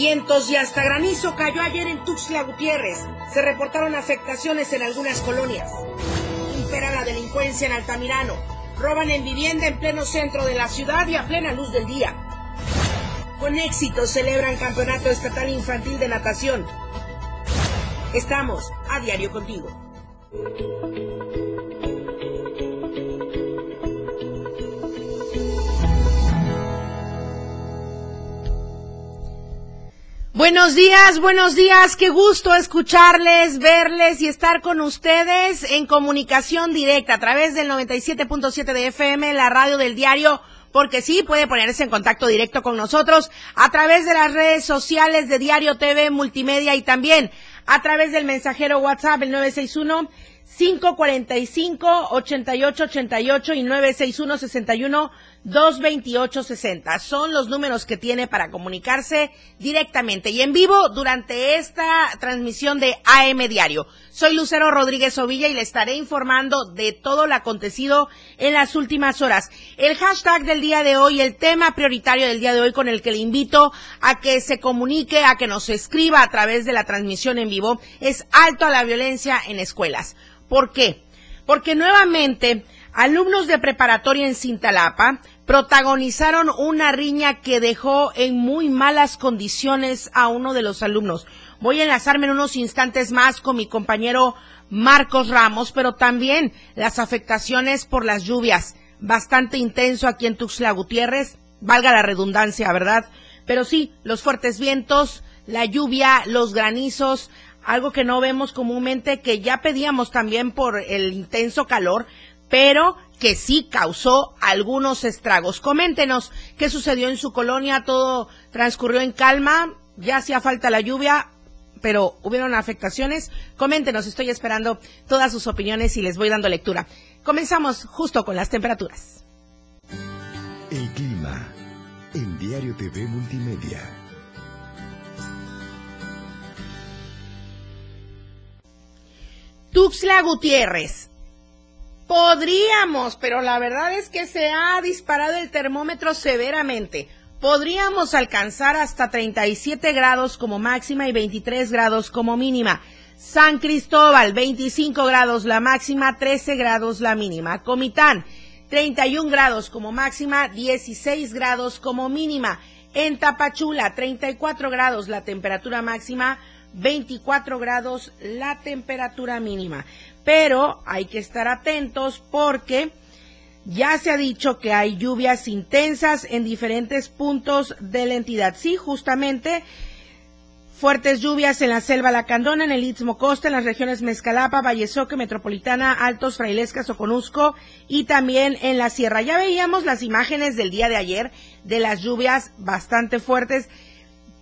Vientos y hasta granizo cayó ayer en Tuxtla Gutiérrez. Se reportaron afectaciones en algunas colonias. Impera la delincuencia en Altamirano. Roban en vivienda en pleno centro de la ciudad y a plena luz del día. Con éxito celebran Campeonato Estatal Infantil de Natación. Estamos a diario contigo. Buenos días, buenos días, qué gusto escucharles, verles y estar con ustedes en comunicación directa a través del 97.7 de FM, la radio del diario, porque sí, puede ponerse en contacto directo con nosotros a través de las redes sociales de Diario TV Multimedia y también a través del mensajero WhatsApp el 961 545 8888 y 961 61 228-60. Son los números que tiene para comunicarse directamente y en vivo durante esta transmisión de AM Diario. Soy Lucero Rodríguez Ovilla y le estaré informando de todo lo acontecido en las últimas horas. El hashtag del día de hoy, el tema prioritario del día de hoy con el que le invito a que se comunique, a que nos escriba a través de la transmisión en vivo, es alto a la violencia en escuelas. ¿Por qué? Porque nuevamente Alumnos de preparatoria en Cintalapa protagonizaron una riña que dejó en muy malas condiciones a uno de los alumnos. Voy a enlazarme en unos instantes más con mi compañero Marcos Ramos, pero también las afectaciones por las lluvias. Bastante intenso aquí en Tuxtla Gutiérrez, valga la redundancia, ¿verdad? Pero sí, los fuertes vientos, la lluvia, los granizos, algo que no vemos comúnmente, que ya pedíamos también por el intenso calor, pero que sí causó algunos estragos. Coméntenos qué sucedió en su colonia, todo transcurrió en calma, ya hacía falta la lluvia, pero hubieron afectaciones. Coméntenos, estoy esperando todas sus opiniones y les voy dando lectura. Comenzamos justo con las temperaturas. El clima en Diario TV Multimedia. Tuxla Gutiérrez, Podríamos, pero la verdad es que se ha disparado el termómetro severamente. Podríamos alcanzar hasta 37 grados como máxima y 23 grados como mínima. San Cristóbal, 25 grados la máxima, 13 grados la mínima. Comitán, 31 grados como máxima, 16 grados como mínima. En Tapachula, 34 grados la temperatura máxima, 24 grados la temperatura mínima pero hay que estar atentos porque ya se ha dicho que hay lluvias intensas en diferentes puntos de la entidad. Sí, justamente fuertes lluvias en la selva Lacandona, en el Istmo Costa, en las regiones Mezcalapa, Vallesoque, Metropolitana, Altos, Frailescas, Oconusco y también en la sierra. Ya veíamos las imágenes del día de ayer de las lluvias bastante fuertes.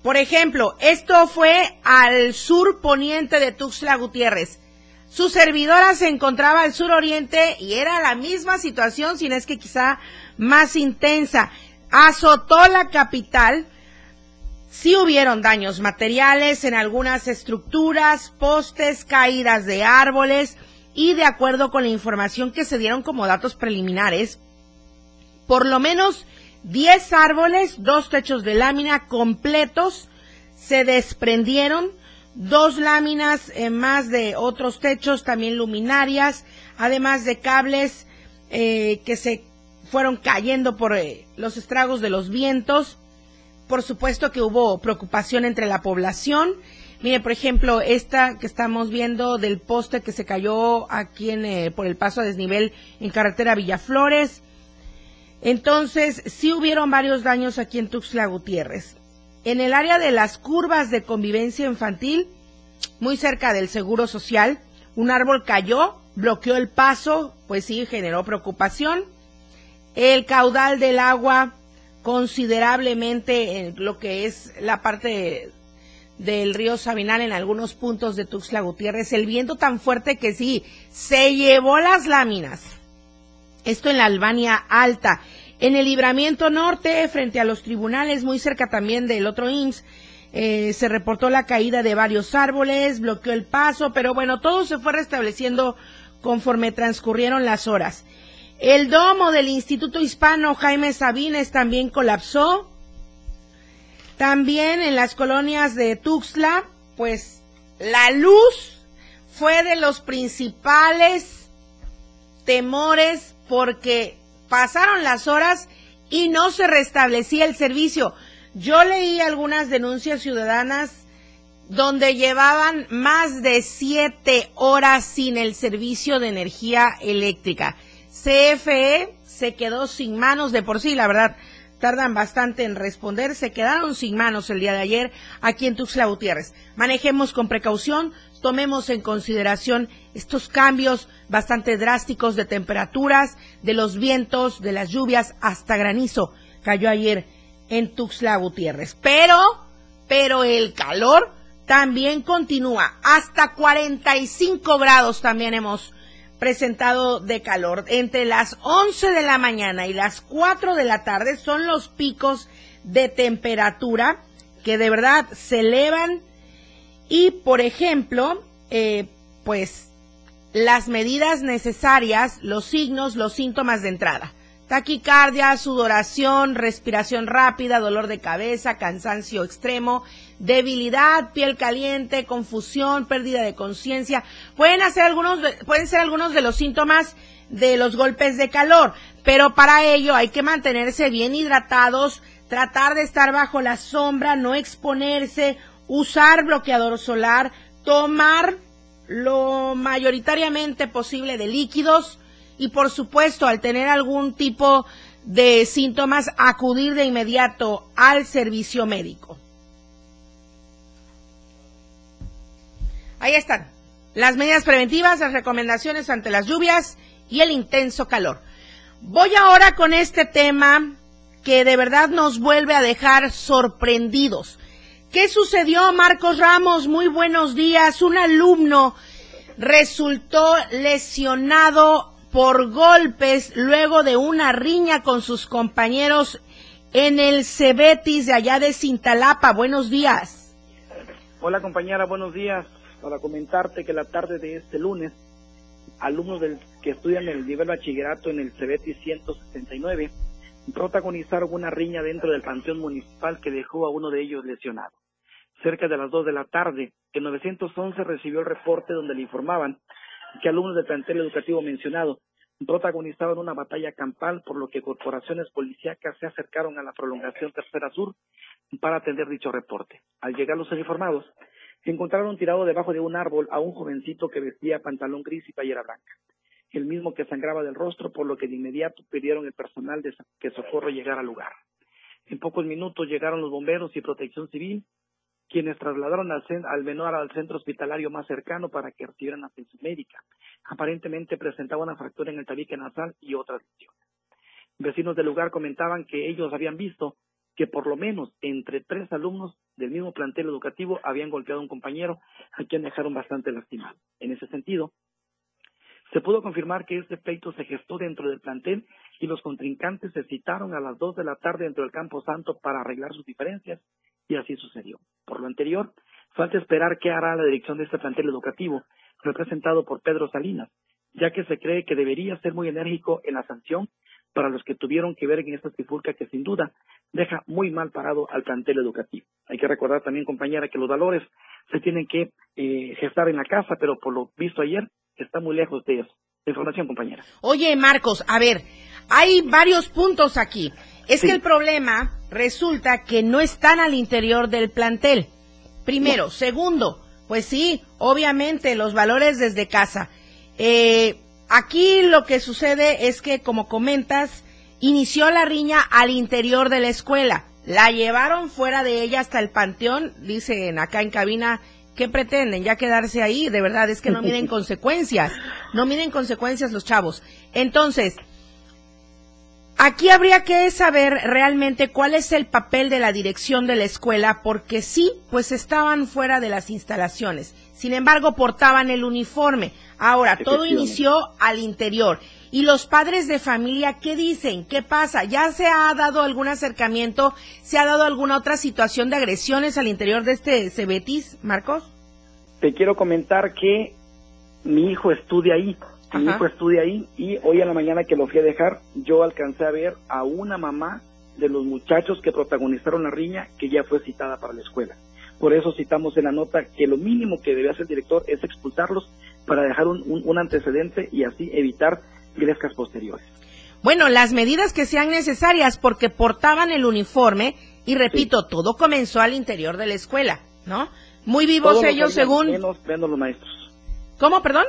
Por ejemplo, esto fue al sur poniente de Tuxtla Gutiérrez. Su servidora se encontraba al suroriente y era la misma situación, sin es que quizá más intensa. Azotó la capital. Sí hubieron daños materiales en algunas estructuras, postes, caídas de árboles y de acuerdo con la información que se dieron como datos preliminares, por lo menos 10 árboles, dos techos de lámina completos se desprendieron dos láminas eh, más de otros techos, también luminarias, además de cables eh, que se fueron cayendo por eh, los estragos de los vientos. Por supuesto que hubo preocupación entre la población. Mire, por ejemplo, esta que estamos viendo del poste que se cayó aquí en, por el paso a desnivel en carretera Villaflores. Entonces, sí hubieron varios daños aquí en Tuxtla Gutiérrez. En el área de las curvas de convivencia infantil, muy cerca del Seguro Social, un árbol cayó, bloqueó el paso, pues sí, generó preocupación. El caudal del agua considerablemente en lo que es la parte del río Sabinal en algunos puntos de Tuxtla Gutiérrez. El viento tan fuerte que sí, se llevó las láminas. Esto en la Albania Alta. En el libramiento norte, frente a los tribunales, muy cerca también del otro IMSS, eh, se reportó la caída de varios árboles, bloqueó el paso, pero bueno, todo se fue restableciendo conforme transcurrieron las horas. El domo del Instituto Hispano Jaime Sabines también colapsó. También en las colonias de Tuxtla, pues la luz fue de los principales temores porque pasaron las horas y no se restablecía el servicio. Yo leí algunas denuncias ciudadanas donde llevaban más de siete horas sin el servicio de energía eléctrica. CFE se quedó sin manos de por sí, la verdad, tardan bastante en responder, se quedaron sin manos el día de ayer aquí en Tuxtla Gutiérrez. Manejemos con precaución, tomemos en consideración estos cambios bastante drásticos de temperaturas, de los vientos, de las lluvias, hasta granizo cayó ayer en Tuxtla Gutiérrez. Pero, pero el calor también continúa. Hasta 45 grados también hemos presentado de calor. Entre las 11 de la mañana y las 4 de la tarde son los picos de temperatura que de verdad se elevan y, por ejemplo, eh, pues las medidas necesarias, los signos, los síntomas de entrada. Taquicardia, sudoración, respiración rápida, dolor de cabeza, cansancio extremo, debilidad, piel caliente, confusión, pérdida de conciencia. Pueden hacer algunos, pueden ser algunos de los síntomas de los golpes de calor, pero para ello hay que mantenerse bien hidratados, tratar de estar bajo la sombra, no exponerse, usar bloqueador solar, tomar lo mayoritariamente posible de líquidos, y por supuesto al tener algún tipo de síntomas acudir de inmediato al servicio médico. Ahí están las medidas preventivas, las recomendaciones ante las lluvias y el intenso calor. Voy ahora con este tema que de verdad nos vuelve a dejar sorprendidos. ¿Qué sucedió, Marcos Ramos? Muy buenos días. Un alumno resultó lesionado por golpes luego de una riña con sus compañeros en el Cebetis de allá de Cintalapa. Buenos días. Hola compañera, buenos días. Para comentarte que la tarde de este lunes, alumnos del, que estudian el nivel bachillerato en el Cebetis 169 protagonizaron una riña dentro del panteón municipal que dejó a uno de ellos lesionado. Cerca de las 2 de la tarde, el 911 recibió el reporte donde le informaban que alumnos del plantel educativo mencionado protagonizaban una batalla campal, por lo que corporaciones policíacas se acercaron a la prolongación Tercera Sur para atender dicho reporte. Al llegar los uniformados, encontraron tirado debajo de un árbol a un jovencito que vestía pantalón gris y playera blanca, el mismo que sangraba del rostro, por lo que de inmediato pidieron el personal de que socorro llegara al lugar. En pocos minutos llegaron los bomberos y protección civil quienes trasladaron al, al menor al centro hospitalario más cercano para que recibieran atención médica. Aparentemente presentaba una fractura en el tabique nasal y otras lesiones. Vecinos del lugar comentaban que ellos habían visto que por lo menos entre tres alumnos del mismo plantel educativo habían golpeado a un compañero a quien dejaron bastante lastimado. En ese sentido, se pudo confirmar que este pleito se gestó dentro del plantel y los contrincantes se citaron a las dos de la tarde dentro del Campo Santo para arreglar sus diferencias y así sucedió. Por lo anterior, falta esperar qué hará la dirección de este plantel educativo, representado por Pedro Salinas, ya que se cree que debería ser muy enérgico en la sanción para los que tuvieron que ver en esta trifulca que sin duda deja muy mal parado al plantel educativo. Hay que recordar también, compañera, que los valores se tienen que eh, gestar en la casa, pero por lo visto ayer está muy lejos de eso. Información, compañera. Oye, Marcos, a ver, hay varios puntos aquí. Es que el problema resulta que no están al interior del plantel. Primero. Segundo, pues sí, obviamente los valores desde casa. Eh, aquí lo que sucede es que, como comentas, inició la riña al interior de la escuela. La llevaron fuera de ella hasta el panteón, dicen acá en cabina, ¿qué pretenden? ¿Ya quedarse ahí? De verdad, es que no miren consecuencias. No miren consecuencias los chavos. Entonces, Aquí habría que saber realmente cuál es el papel de la dirección de la escuela, porque sí, pues estaban fuera de las instalaciones. Sin embargo, portaban el uniforme. Ahora, todo inició al interior. ¿Y los padres de familia qué dicen? ¿Qué pasa? ¿Ya se ha dado algún acercamiento? ¿Se ha dado alguna otra situación de agresiones al interior de este Cebetis, Marcos? Te quiero comentar que mi hijo estudia ahí. Mi hijo estudia ahí y hoy en la mañana que lo fui a dejar, yo alcancé a ver a una mamá de los muchachos que protagonizaron la riña que ya fue citada para la escuela. Por eso citamos en la nota que lo mínimo que debe hacer el director es expulsarlos para dejar un, un antecedente y así evitar grescas posteriores. Bueno, las medidas que sean necesarias porque portaban el uniforme y repito, todo comenzó al interior de la escuela, ¿no? Muy vivos ellos según... Menos, menos los maestros. ¿Cómo, perdón?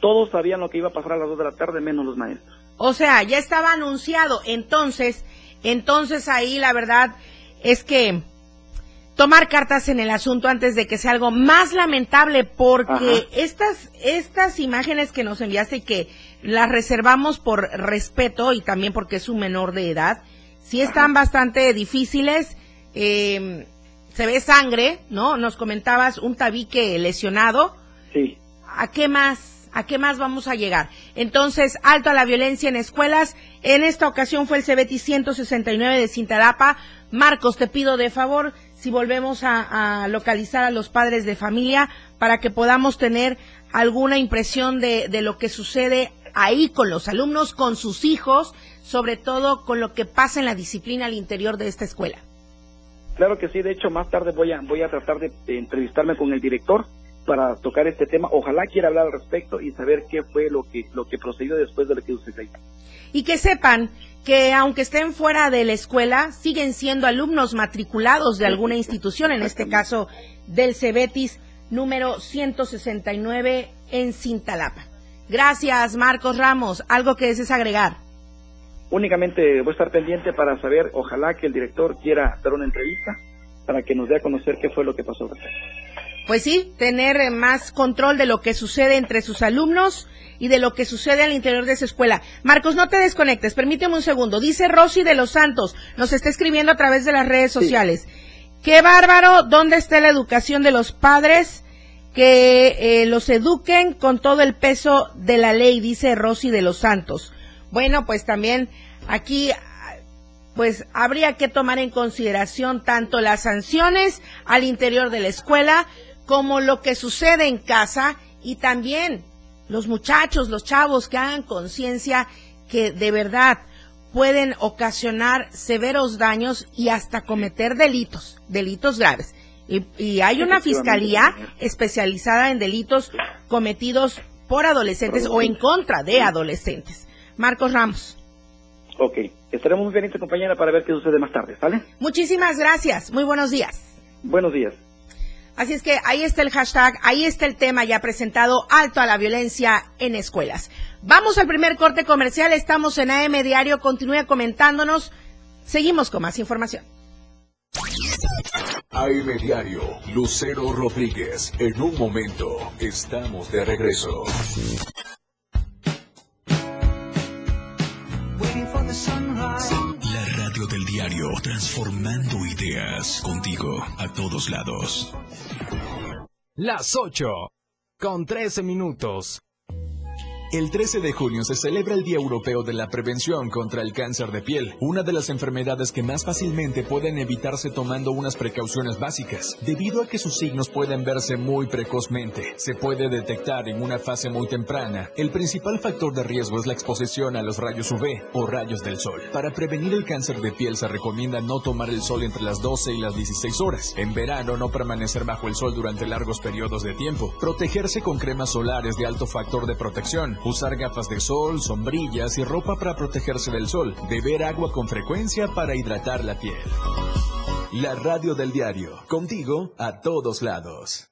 Todos sabían lo que iba a pasar a las dos de la tarde, menos los maestros. O sea, ya estaba anunciado. Entonces, entonces ahí la verdad es que tomar cartas en el asunto antes de que sea algo más lamentable porque estas estas imágenes que nos enviaste y que las reservamos por respeto y también porque es un menor de edad sí están bastante difíciles. Eh, se ve sangre no nos comentabas un tabique lesionado. Sí. A qué más ¿A qué más vamos a llegar? Entonces, alto a la violencia en escuelas. En esta ocasión fue el CBT 169 de Cintalapa. Marcos, te pido de favor si volvemos a, localizar a los padres de familia para que podamos tener alguna impresión de, de lo que sucede ahí con los alumnos, con sus hijos, sobre todo con lo que pasa en la disciplina al interior de esta escuela. Claro que sí, de hecho más tarde voy a, voy a tratar de, entrevistarme con el director para tocar este tema. Ojalá quiera hablar al respecto y saber qué fue lo que, lo que procedió después de lo que ahí. Y que sepan que aunque estén fuera de la escuela, siguen siendo alumnos matriculados de alguna institución, en este caso del Cebetis número 169 en Cintalapa. Gracias, Marcos Ramos. ¿Algo que desees agregar? Únicamente voy a estar pendiente para saber, ojalá que el director quiera dar una entrevista para que nos dé a conocer qué fue lo que pasó pues sí, tener eh, más control de lo que sucede entre sus alumnos y de lo que sucede al interior de esa escuela. Marcos, no te desconectes, permíteme un segundo. Dice Rosy de los Santos, nos está escribiendo a través de las redes sociales. Qué bárbaro, ¿dónde está la educación de los padres? Que eh, los eduquen con todo el peso de la ley, dice Rosy de los Santos. Bueno, pues también aquí pues habría que tomar en consideración tanto las sanciones al interior de la escuela como lo que sucede en casa y también los muchachos, los chavos que hagan conciencia que de verdad pueden ocasionar severos daños y hasta cometer delitos, delitos graves. Y, hay una fiscalía especializada en delitos cometidos por adolescentes o en contra de adolescentes. Marcos Ramos. Ok, estaremos muy pendientes, compañera, para ver qué sucede más tarde, ¿sale? Muchísimas gracias. Muy buenos días. Buenos días. Así es que ahí está el hashtag, ahí está el tema ya presentado, alto a la violencia en escuelas. Vamos al primer corte comercial, estamos en AM Diario, continúe comentándonos, seguimos con más información. AM Diario, Lucero Rodríguez, en un momento, estamos de regreso. Diario, transformando ideas contigo a todos lados. Las 8, con 13 minutos. El 13 de junio se celebra el Día Europeo de la Prevención contra el Cáncer de Piel, una de las enfermedades que más fácilmente pueden evitarse tomando unas precauciones básicas. Debido a que sus signos pueden verse muy precozmente, se puede detectar en una fase muy temprana. El principal factor de riesgo es la exposición a los rayos UV o rayos del sol. Para prevenir el cáncer de piel se recomienda no tomar el sol entre las 12 y las 16 horas. En verano no permanecer bajo el sol durante largos periodos de tiempo. Protegerse con cremas solares de alto factor de protección usar gafas de sol, sombrillas y ropa para protegerse del sol, beber agua con frecuencia para hidratar la piel. La radio del diario, contigo a todos lados.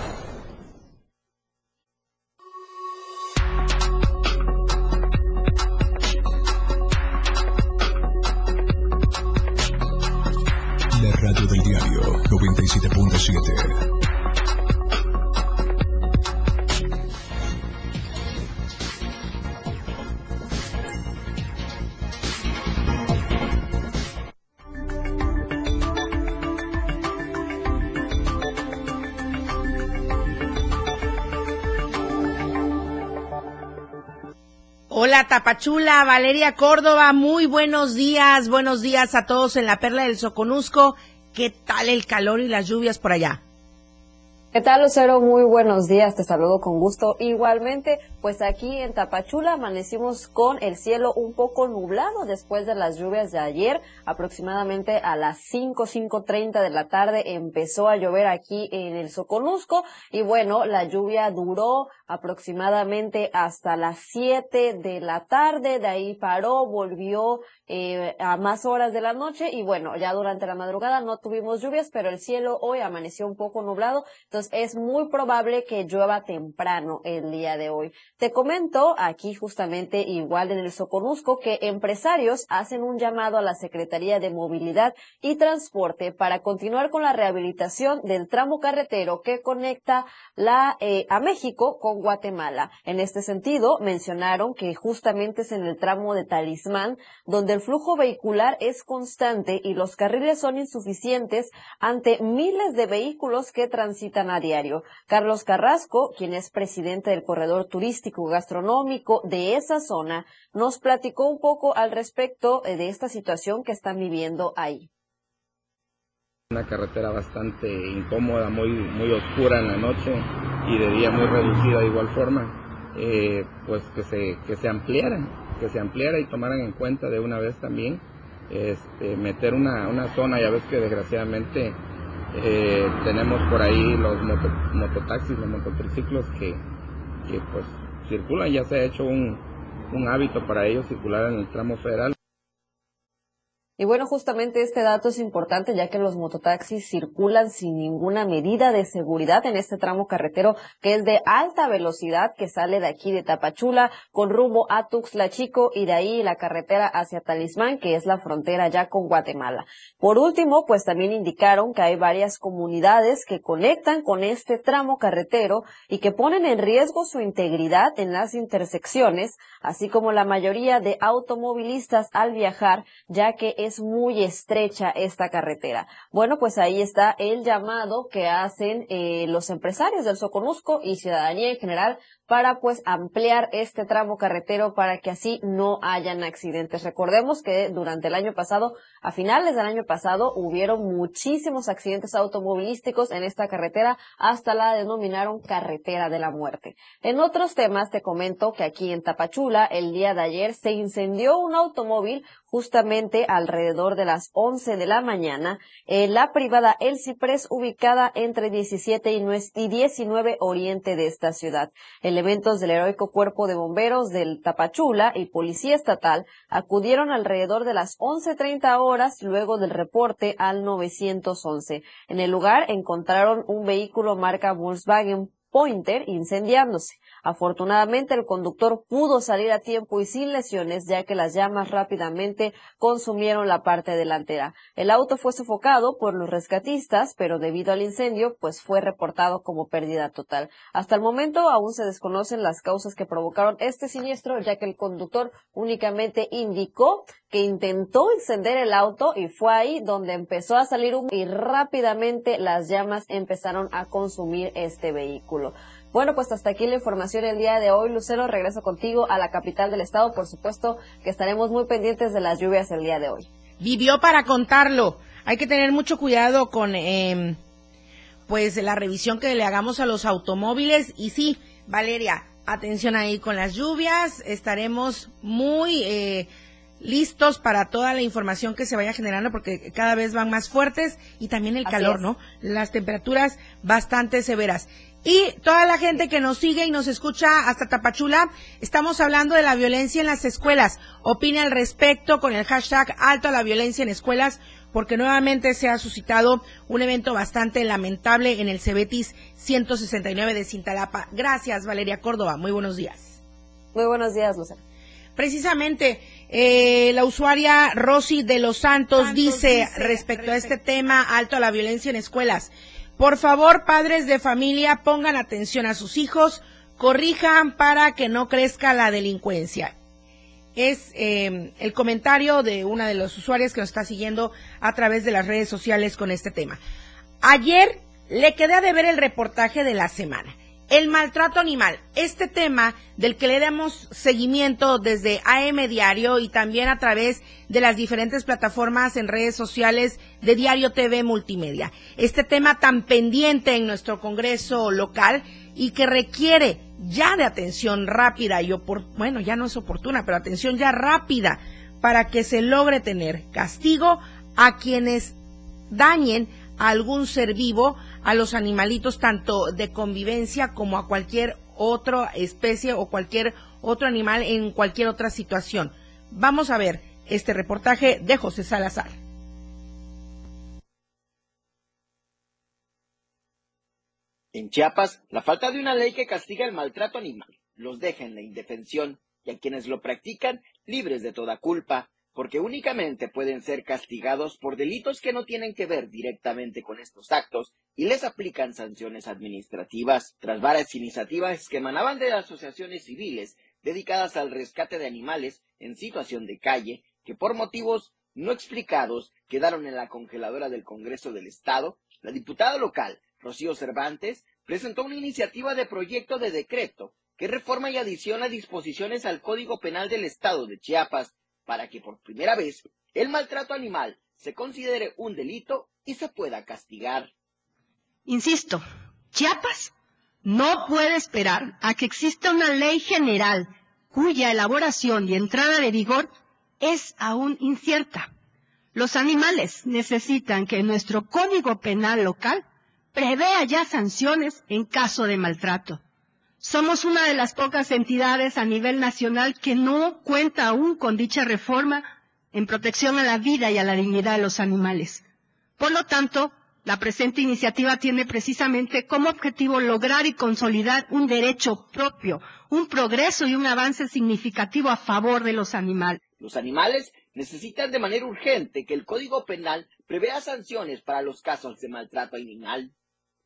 Tapachula, Valeria Córdoba, muy buenos días, buenos días a todos en la Perla del Soconusco. ¿Qué tal el calor y las lluvias por allá? ¿Qué tal, Lucero? Muy buenos días, te saludo con gusto. Igualmente, pues aquí en Tapachula amanecimos con el cielo un poco nublado después de las lluvias de ayer, aproximadamente a las 5, 5.30 de la tarde empezó a llover aquí en el Soconusco. Y bueno, la lluvia duró aproximadamente hasta las 7 de la tarde, de ahí paró, volvió eh, a más horas de la noche. Y bueno, ya durante la madrugada no tuvimos lluvias, pero el cielo hoy amaneció un poco nublado, entonces es muy probable que llueva temprano el día de hoy. Te comento aquí justamente igual en el Soconusco que empresarios hacen un llamado a la Secretaría de Movilidad y Transporte para continuar con la rehabilitación del tramo carretero que conecta la eh, a México con Guatemala. En este sentido, mencionaron que justamente es en el tramo de Talismán donde el flujo vehicular es constante y los carriles son insuficientes ante miles de vehículos que transitan a diario. Carlos Carrasco, quien es presidente del corredor turístico gastronómico de esa zona, nos platicó un poco al respecto eh, de esta situación que están viviendo ahí. Una carretera bastante incómoda, muy, muy oscura en la noche y de día muy reducida de igual forma, eh, pues que se, que se ampliara, que se ampliara y tomaran en cuenta de una vez también este, meter una, una zona, ya ves que desgraciadamente eh, tenemos por ahí los mototaxis, los mototriciclos que, que pues circulan, ya se ha hecho un, un hábito para ellos circular en el tramo federal. Y bueno, justamente este dato es importante ya que los mototaxis circulan sin ninguna medida de seguridad en este tramo carretero que es de alta velocidad que sale de aquí de Tapachula con rumbo a Tuxtla Chico y de ahí la carretera hacia Talismán que es la frontera ya con Guatemala. Por último, pues también indicaron que hay varias comunidades que conectan con este tramo carretero y que ponen en riesgo su integridad en las intersecciones, así como la mayoría de automovilistas al viajar, ya que es muy estrecha esta carretera. Bueno, pues ahí está el llamado que hacen eh, los empresarios del Soconusco y ciudadanía en general para pues ampliar este tramo carretero para que así no hayan accidentes. Recordemos que durante el año pasado, a finales del año pasado, hubieron muchísimos accidentes automovilísticos en esta carretera, hasta la denominaron carretera de la muerte. En otros temas te comento que aquí en Tapachula, el día de ayer, se incendió un automóvil justamente alrededor de las 11 de la mañana en la privada El Ciprés ubicada entre 17 y 19 oriente de esta ciudad. Elementos del heroico cuerpo de bomberos del Tapachula y policía estatal acudieron alrededor de las 11.30 horas luego del reporte al 911. En el lugar encontraron un vehículo marca Volkswagen Pointer incendiándose. Afortunadamente el conductor pudo salir a tiempo y sin lesiones ya que las llamas rápidamente consumieron la parte delantera. El auto fue sofocado por los rescatistas, pero debido al incendio pues fue reportado como pérdida total. Hasta el momento aún se desconocen las causas que provocaron este siniestro ya que el conductor únicamente indicó que intentó encender el auto y fue ahí donde empezó a salir humo y rápidamente las llamas empezaron a consumir este vehículo. Bueno, pues hasta aquí la información el día de hoy. Lucero, regreso contigo a la capital del estado. Por supuesto que estaremos muy pendientes de las lluvias el día de hoy. Vivió para contarlo. Hay que tener mucho cuidado con, eh, pues, la revisión que le hagamos a los automóviles. Y sí, Valeria, atención ahí con las lluvias. Estaremos muy eh, listos para toda la información que se vaya generando porque cada vez van más fuertes y también el Así calor, es. ¿no? Las temperaturas bastante severas. Y toda la gente que nos sigue y nos escucha hasta Tapachula, estamos hablando de la violencia en las escuelas. Opine al respecto con el hashtag alto a la violencia en escuelas, porque nuevamente se ha suscitado un evento bastante lamentable en el Cebetis 169 de Cintalapa. Gracias, Valeria Córdoba. Muy buenos días. Muy buenos días, Lucero. Precisamente, eh, la usuaria Rosy de los Santos, dice, respecto a este tema, alto a la violencia en escuelas, por favor, padres de familia, pongan atención a sus hijos, corrijan para que no crezca la delincuencia. Es eh, el comentario de una de los usuarios que nos está siguiendo a través de las redes sociales con este tema. Ayer le quedé a deber el reportaje de la semana. El maltrato animal, este tema del que le damos seguimiento desde AM Diario y también a través de las diferentes plataformas en redes sociales de Diario TV Multimedia. Este tema tan pendiente en nuestro Congreso local y que requiere ya de atención rápida y bueno, ya no es oportuna, pero atención ya rápida para que se logre tener castigo a quienes dañen a algún ser vivo, a los animalitos tanto de convivencia como a cualquier otra especie o cualquier otro animal en cualquier otra situación. Vamos a ver este reportaje de José Salazar. En Chiapas, la falta de una ley que castiga el maltrato animal los deja en la indefensión y a quienes lo practican libres de toda culpa, porque únicamente pueden ser castigados por delitos que no tienen que ver directamente con estos actos y les aplican sanciones administrativas. Tras varias iniciativas que emanaban de asociaciones civiles dedicadas al rescate de animales en situación de calle, que por motivos no explicados quedaron en la congeladora del Congreso del Estado, la diputada local, Rocío Cervantes, presentó una iniciativa de proyecto de decreto que reforma y adiciona disposiciones al Código Penal del Estado de Chiapas para que por primera vez el maltrato animal se considere un delito y se pueda castigar. Insisto, Chiapas no puede esperar a que exista una ley general cuya elaboración y entrada de vigor es aún incierta. Los animales necesitan que nuestro Código Penal local prevea ya sanciones en caso de maltrato. Somos una de las pocas entidades a nivel nacional que no cuenta aún con dicha reforma en protección a la vida y a la dignidad de los animales. Por lo tanto, la presente iniciativa tiene precisamente como objetivo lograr y consolidar un derecho propio, un progreso y un avance significativo a favor de los animales. Los animales necesitan de manera urgente que el Código Penal prevea sanciones para los casos de maltrato animal.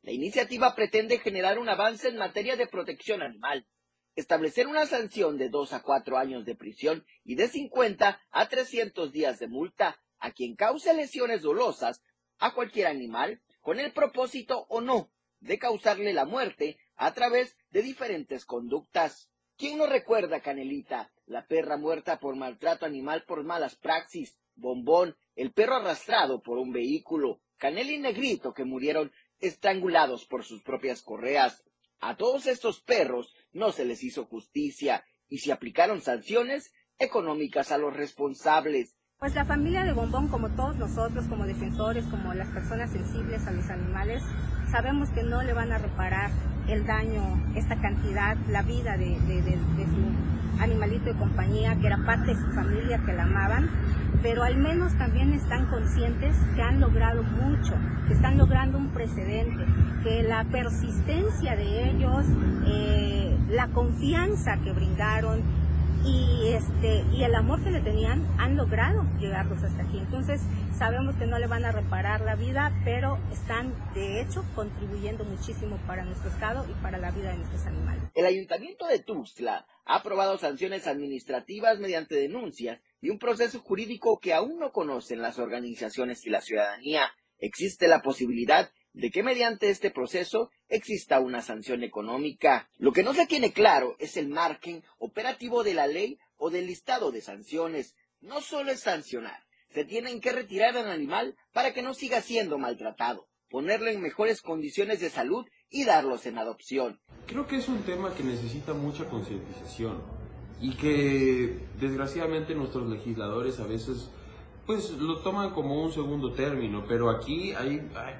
La iniciativa pretende generar un avance en materia de protección animal, establecer una sanción de dos a cuatro años de prisión y de 50 a 300 días de multa a quien cause lesiones dolosas a cualquier animal con el propósito o no de causarle la muerte a través de diferentes conductas. ¿Quién no recuerda, Canelita, la perra muerta por maltrato animal por malas praxis, Bombón, el perro arrastrado por un vehículo, Canel y Negrito que murieron estrangulados por sus propias correas? A todos estos perros no se les hizo justicia y se aplicaron sanciones económicas a los responsables. Pues la familia de Bombón, como todos nosotros, como defensores, como las personas sensibles a los animales, sabemos que no le van a reparar el daño, esta cantidad, la vida de, su animalito de compañía, que era parte de su familia, que la amaban, pero al menos también están conscientes que han logrado mucho, que están logrando un precedente, que la persistencia de ellos, eh, la confianza que brindaron, y este y el amor que le tenían han logrado llegarlos hasta aquí. Entonces sabemos que no le van a reparar la vida, pero están de hecho contribuyendo muchísimo para nuestro estado y para la vida de nuestros animales. El ayuntamiento de Tuxtla ha aprobado sanciones administrativas mediante denuncias y un proceso jurídico que aún no conocen las organizaciones y la ciudadanía. Existe la posibilidad de que mediante este proceso exista una sanción económica. Lo que no se tiene claro es el margen operativo de la ley o del listado de sanciones. No solo es sancionar, se tienen que retirar al animal para que no siga siendo maltratado, ponerlo en mejores condiciones de salud y darlos en adopción. Creo que es un tema que necesita mucha concientización y que desgraciadamente nuestros legisladores a veces pues lo toman como un segundo término, pero aquí hay, hay,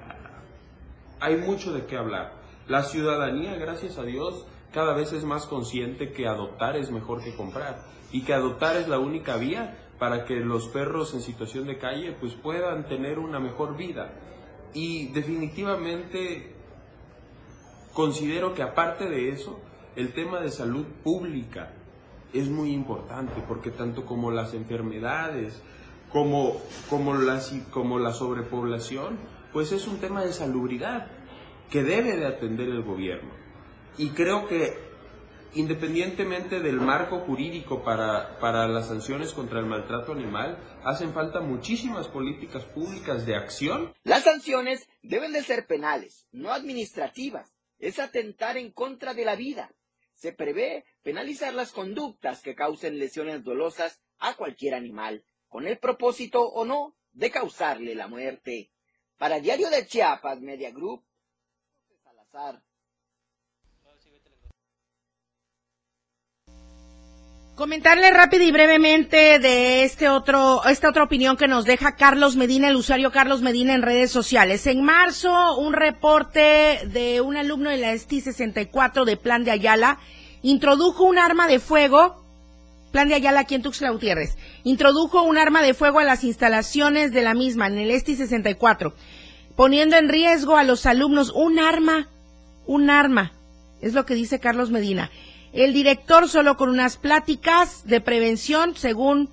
mucho de qué hablar. La ciudadanía, gracias a Dios, cada vez es más consciente que adoptar es mejor que comprar y que adoptar es la única vía para que los perros en situación de calle pues puedan tener una mejor vida. Y definitivamente considero que aparte de eso, el tema de salud pública es muy importante porque tanto como las enfermedades, como, como, la, como la sobrepoblación, pues es un tema de salubridad que debe de atender el gobierno. Y creo que independientemente del marco jurídico para, para las sanciones contra el maltrato animal, hacen falta muchísimas políticas públicas de acción. Las sanciones deben de ser penales, no administrativas. Es atentar en contra de la vida. Se prevé penalizar las conductas que causen lesiones dolosas a cualquier animal con el propósito o no de causarle la muerte. Para Diario de Chiapas Media Group, Salazar. Comentarle rápido y brevemente de este otro, esta otra opinión que nos deja Carlos Medina, el usuario Carlos Medina en redes sociales. En marzo, un reporte de un alumno de la STI 64 de Plan de Ayala introdujo un arma de fuego Plan de Ayala aquí en Tuxtla Gutiérrez, introdujo un arma de fuego a las instalaciones de la misma en el ESTI 64, poniendo en riesgo a los alumnos un arma, un arma, es lo que dice Carlos Medina. El director solo con unas pláticas de prevención, según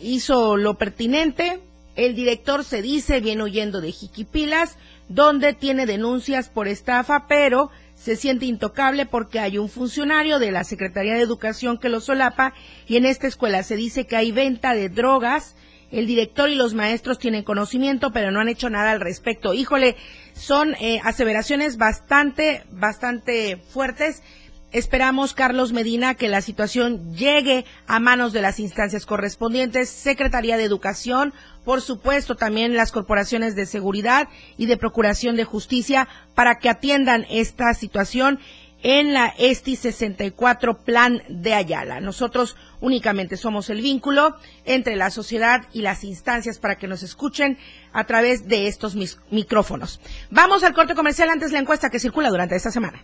hizo lo pertinente, el director se dice viene huyendo de Jiquipilas, donde tiene denuncias por estafa, pero se siente intocable porque hay un funcionario de la Secretaría de Educación que lo solapa y en esta escuela se dice que hay venta de drogas. El director y los maestros tienen conocimiento, pero no han hecho nada al respecto. Híjole, son eh, aseveraciones bastante, bastante fuertes Esperamos, Carlos Medina, que la situación llegue a manos de las instancias correspondientes, Secretaría de Educación, por supuesto también las corporaciones de seguridad y de procuración de justicia para que atiendan esta situación en la ESTI 64 Plan de Ayala. Nosotros únicamente somos el vínculo entre la sociedad y las instancias para que nos escuchen a través de estos micrófonos. Vamos al corte comercial antes la encuesta que circula durante esta semana.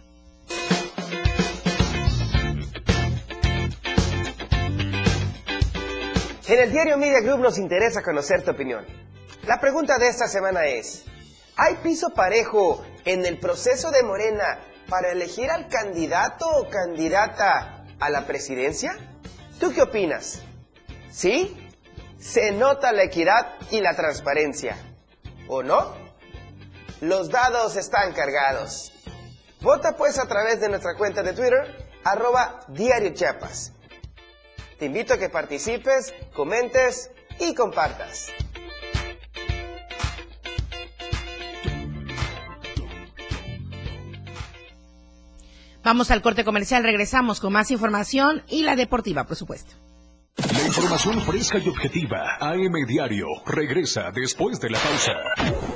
En el diario Media Group nos interesa conocer tu opinión. La pregunta de esta semana es, ¿hay piso parejo en el proceso de Morena para elegir al candidato o candidata a la presidencia? ¿Tú qué opinas? ¿Sí? ¿Se nota la equidad y la transparencia? ¿O no? Los dados están cargados. Vota pues a través de nuestra cuenta de Twitter, arroba Diario Chiapas. Te invito a que participes, comentes y compartas. Vamos al corte comercial, regresamos con más información y la deportiva, por supuesto. La información fresca y objetiva, AM Diario, regresa después de la pausa.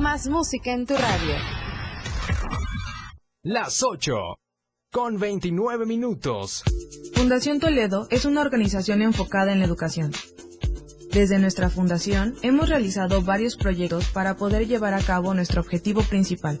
Más música en tu radio. Las 8 con 29 minutos. Fundación Toledo es una organización enfocada en la educación. Desde nuestra fundación hemos realizado varios proyectos para poder llevar a cabo nuestro objetivo principal,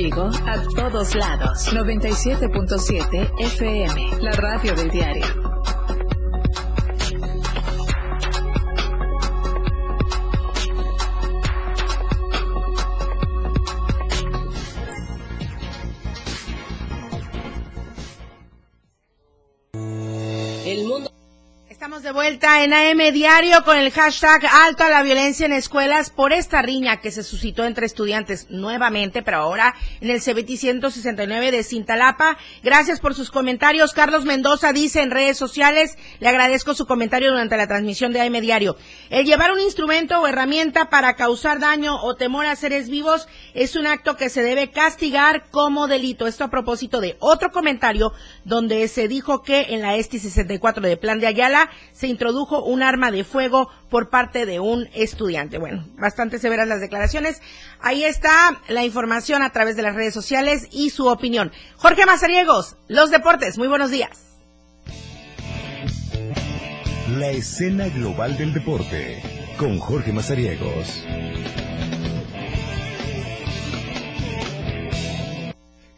Contigo a todos lados. 97.7 FM, la radio del diario. De vuelta en AM Diario con el hashtag Alto a la violencia en escuelas por esta riña que se suscitó entre estudiantes nuevamente, pero ahora en el CBT 169 de Cintalapa. Gracias por sus comentarios. Carlos Mendoza dice en redes sociales, le agradezco su comentario durante la transmisión de AM Diario. El llevar un instrumento o herramienta para causar daño o temor a seres vivos es un acto que se debe castigar como delito. Esto a propósito de otro comentario donde se dijo que en la ESTI 64 de Plan de Ayala se introdujo un arma de fuego por parte de un estudiante. Bueno, bastante severas las declaraciones. Ahí está la información a través de las redes sociales y su opinión. Jorge Mazariegos, Los Deportes, muy buenos días. La escena global del deporte con Jorge Mazariegos.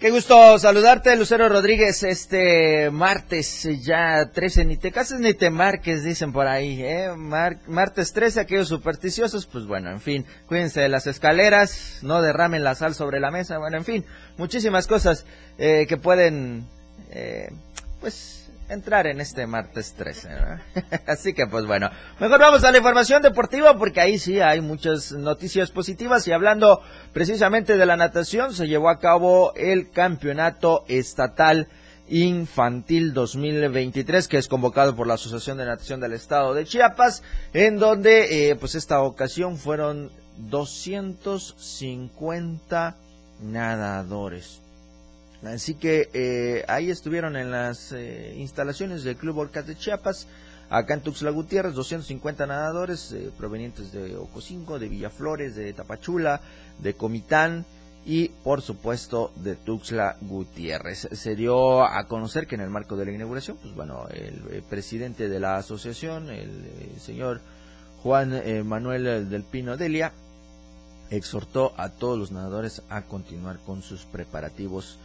Qué gusto saludarte, Lucero Rodríguez, este martes ya 13, ni te cases ni te marques, dicen por ahí, ¿eh? martes 13, aquellos supersticiosos, pues bueno, en fin, cuídense de las escaleras, no derramen la sal sobre la mesa, bueno, en fin, muchísimas cosas eh, que pueden, eh, pues, entrar en este martes 13. Así que pues bueno, mejor vamos a la información deportiva porque ahí sí hay muchas noticias positivas y hablando precisamente de la natación se llevó a cabo el campeonato estatal infantil 2023 que es convocado por la Asociación de Natación del Estado de Chiapas en donde eh, pues esta ocasión fueron 250 nadadores Así que eh, ahí estuvieron en las eh, instalaciones del Club Orcas de Chiapas, acá en Tuxtla Gutiérrez, 250 nadadores eh, provenientes de Ocosingo, de Villaflores, de Tapachula, de Comitán y por supuesto de Tuxtla Gutiérrez. Se dio a conocer que en el marco de la inauguración, pues bueno, el, presidente de la asociación, el señor Juan Manuel del Pino Delia, exhortó a todos los nadadores a continuar con sus preparativos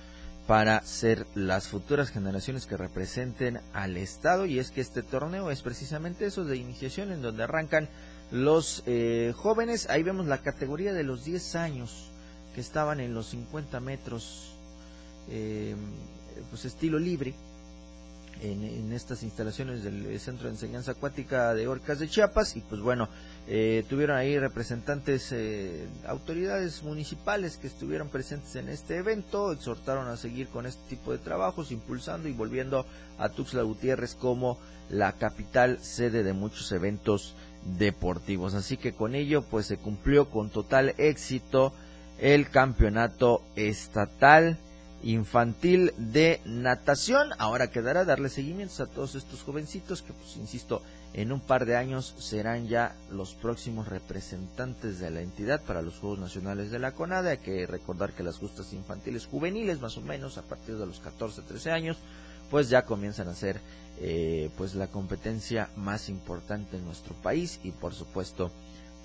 para ser las futuras generaciones que representen al Estado. Y es que este torneo es precisamente eso de iniciación en donde arrancan los eh, jóvenes, ahí vemos la categoría de los 10 años que estaban en los 50 metros eh, pues estilo libre en, estas instalaciones del Centro de Enseñanza Acuática de Orcas de Chiapas y pues bueno, eh, tuvieron ahí representantes, eh, autoridades municipales que estuvieron presentes en este evento, exhortaron a seguir con este tipo de trabajos, impulsando y volviendo a Tuxtla Gutiérrez como la capital sede de muchos eventos deportivos. Así que con ello pues se cumplió con total éxito el campeonato estatal infantil de natación. Ahora quedará darle seguimientos a todos estos jovencitos que, pues, insisto, en un par de años serán ya los próximos representantes de la entidad para los Juegos Nacionales de la CONADE. Hay que recordar que las justas infantiles juveniles, más o menos a partir de los 14, 13 años, pues ya comienzan a ser eh, pues la competencia más importante en nuestro país y por supuesto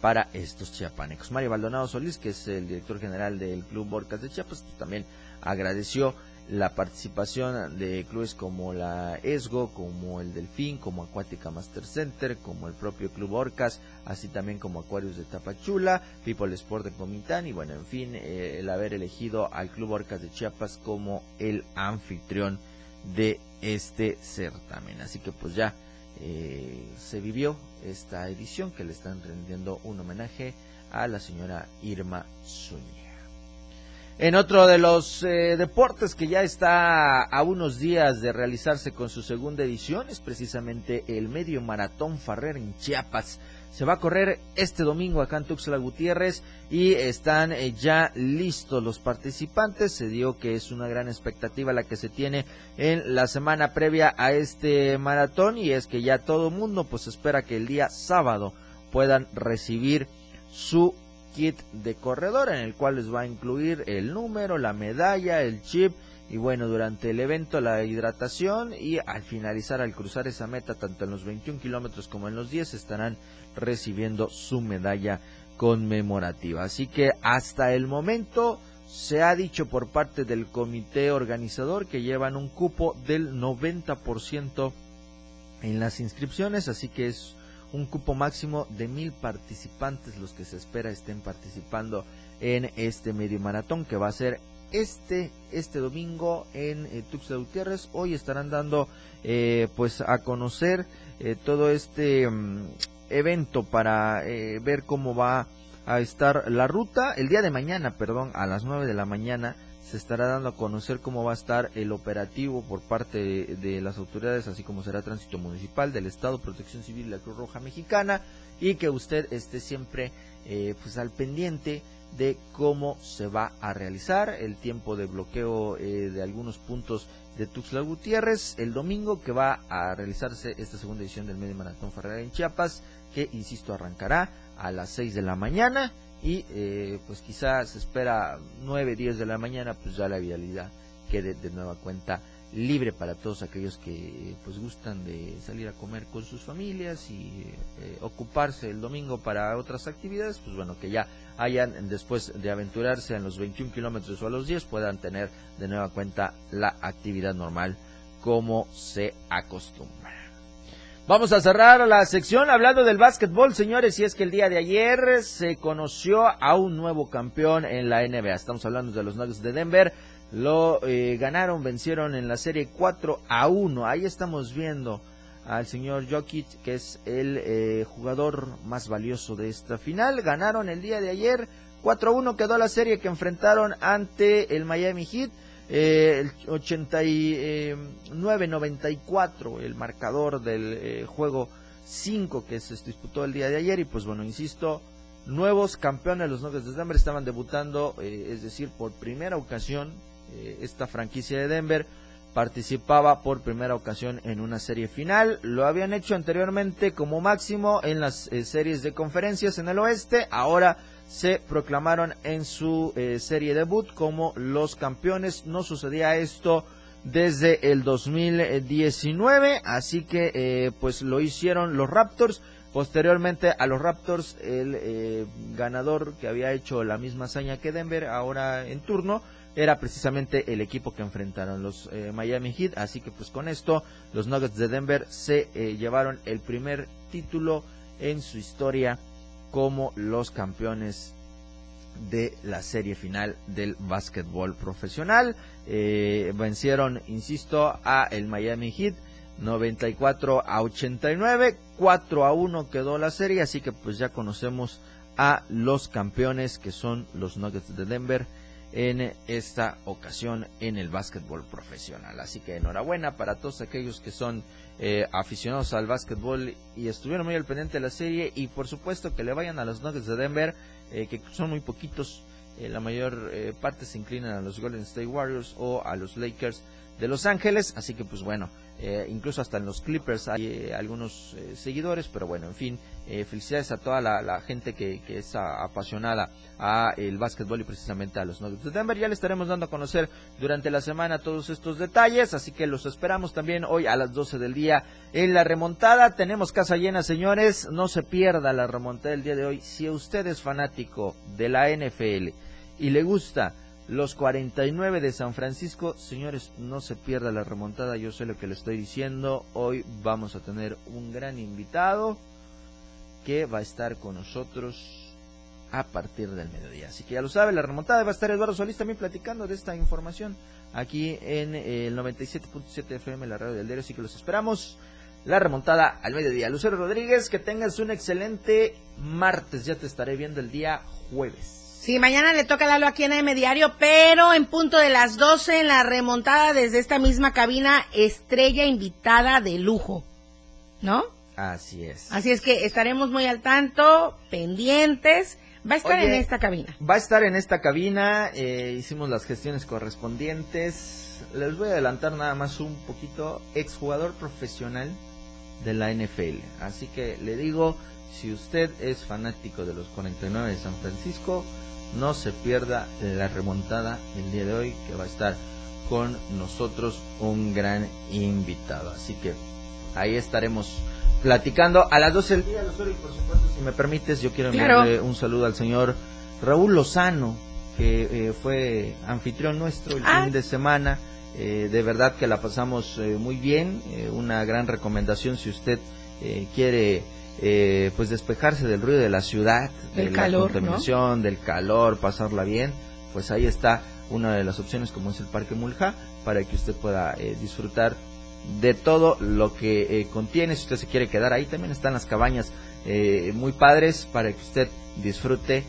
para estos chiapanecos. Mario Baldonado Solís, que es el director general del Club Borcas de Chiapas, pues, también agradeció la participación de clubes como la ESGO, como el Delfín, como Acuática Master Center, como el propio Club Orcas, así también como Acuarios de Tapachula, People Sport de Comitán y bueno, en fin, eh, el haber elegido al Club Orcas de Chiapas como el anfitrión de este certamen. Así que pues ya eh, se vivió esta edición que le están rendiendo un homenaje a la señora Irma Zúñiga. En otro de los eh, deportes que ya está a unos días de realizarse con su segunda edición es precisamente el medio maratón Farrer en Chiapas. Se va a correr este domingo acá en Tuxtla Gutiérrez y están eh, ya listos los participantes. Se dio que es una gran expectativa la que se tiene en la semana previa a este maratón y es que ya todo mundo pues espera que el día sábado puedan recibir su kit de corredor en el cual les va a incluir el número, la medalla, el chip y bueno, durante el evento la hidratación y al finalizar, al cruzar esa meta, tanto en los 21 kilómetros como en los 10 estarán recibiendo su medalla conmemorativa. Así que hasta el momento se ha dicho por parte del comité organizador que llevan un cupo del 90% en las inscripciones, así que es un cupo máximo de mil participantes los que se espera estén participando en este medio maratón que va a ser este este domingo en eh, Tuxtla Gutiérrez. Hoy estarán dando eh, pues a conocer eh, todo este mm, evento para eh, ver cómo va a estar la ruta. El día de mañana perdón a las 9 de la mañana se estará dando a conocer cómo va a estar el operativo por parte de, las autoridades, así como será tránsito municipal del Estado, Protección Civil y la Cruz Roja Mexicana, y que usted esté siempre eh, pues al pendiente de cómo se va a realizar el tiempo de bloqueo eh, de algunos puntos de Tuxtla Gutiérrez el domingo que va a realizarse esta segunda edición del Medio Maratón Ferrera en Chiapas que insisto arrancará a las 6 de la mañana y eh, pues quizás se espera 9, 10 de la mañana, pues ya la vialidad quede de nueva cuenta libre para todos aquellos que pues gustan de salir a comer con sus familias y eh, ocuparse el domingo para otras actividades, pues bueno, que ya hayan después de aventurarse en los 21 kilómetros o a los 10 puedan tener de nueva cuenta la actividad normal como se acostumbra. Vamos a cerrar la sección hablando del básquetbol, señores, y es que el día de ayer se conoció a un nuevo campeón en la NBA. Estamos hablando de los Nuggets de Denver. Lo eh, ganaron, vencieron en la serie 4 a 1. Ahí estamos viendo al señor Jokic, que es el eh, jugador más valioso de esta final. Ganaron el día de ayer 4 a 1, quedó la serie que enfrentaron ante el Miami Heat. Eh, el 89-94 el marcador del eh, juego 5 que se disputó el día de ayer y pues bueno, insisto, nuevos campeones los Nuggets de Denver estaban debutando, eh, es decir, por primera ocasión esta franquicia de Denver participaba por primera ocasión en una serie final. Lo habían hecho anteriormente como máximo en las series de conferencias en el oeste. Ahora se proclamaron en su eh, serie debut como los campeones. No sucedía esto desde el 2019, así que eh, pues lo hicieron los Raptors. Posteriormente a los Raptors, el eh, ganador que había hecho la misma hazaña que Denver, ahora en turno, era precisamente el equipo que enfrentaron los Miami Heat. Así que pues con esto los Nuggets de Denver se llevaron el primer título en su historia como los campeones de la serie final del básquetbol profesional. Eh, vencieron, insisto, a el Miami Heat 94 a 89, 4 a 1 quedó la serie, así que pues ya conocemos a los campeones que son los Nuggets de Denver en esta ocasión en el básquetbol profesional. Así que enhorabuena para todos aquellos que son eh, aficionados al básquetbol y estuvieron muy al pendiente de la serie y por supuesto que le vayan a los Nuggets de Denver, eh, que son muy poquitos eh, la mayor eh, parte se inclinan a los Golden State Warriors o a los Lakers de Los Ángeles, así que pues bueno, eh, incluso hasta en los Clippers hay algunos seguidores, pero bueno, en fin, felicidades a toda la, gente que, que, es apasionada a el básquetbol y precisamente a los Nuggets de Denver. Ya le estaremos dando a conocer durante la semana todos estos detalles, así que los esperamos también hoy a las 12 del día en la remontada. Tenemos casa llena, señores, no se pierda la remontada del día de hoy. Si usted es fanático de la NFL, y le gusta los 49 de San Francisco, señores, no se pierda la remontada, yo sé lo que le estoy diciendo, hoy vamos a tener un gran invitado que va a estar con nosotros a partir del mediodía. Así que ya lo sabe, la remontada va a estar Eduardo Solís también platicando de esta información aquí en el 97.7 FM, la radio del diario, así que los esperamos. La remontada al mediodía. Lucero Rodríguez, que tengas un excelente martes. Ya te estaré viendo el día jueves. Sí, mañana le toca darlo aquí en M Diario, pero en punto de las 12 en la remontada desde esta misma cabina, estrella invitada de lujo, ¿no? Así es. Así es que estaremos muy al tanto, pendientes. Va a estar en esta cabina. Va a estar en esta cabina, eh, hicimos las gestiones correspondientes. Les voy a adelantar nada más un poquito, exjugador profesional de la NFL. Así que le digo, si usted es fanático de los 49 de San Francisco, no se pierda la remontada el día de hoy que va a estar con nosotros un gran invitado. Así que ahí estaremos platicando a las 12 del día, y por supuesto, si me permites, yo quiero enviarle un saludo al señor Raúl Lozano, que eh, fue anfitrión nuestro el ah. fin de semana. Eh, de verdad que la pasamos eh, muy bien, una gran recomendación si usted quiere eh, pues despejarse del ruido de la ciudad, del de calor, la contaminación, del calor, pasarla bien, pues ahí está una de las opciones como es el Parque Mulja para que usted pueda eh, disfrutar de todo lo que eh, contiene. Si usted se quiere quedar ahí, también están las cabañas muy padres para que usted disfrute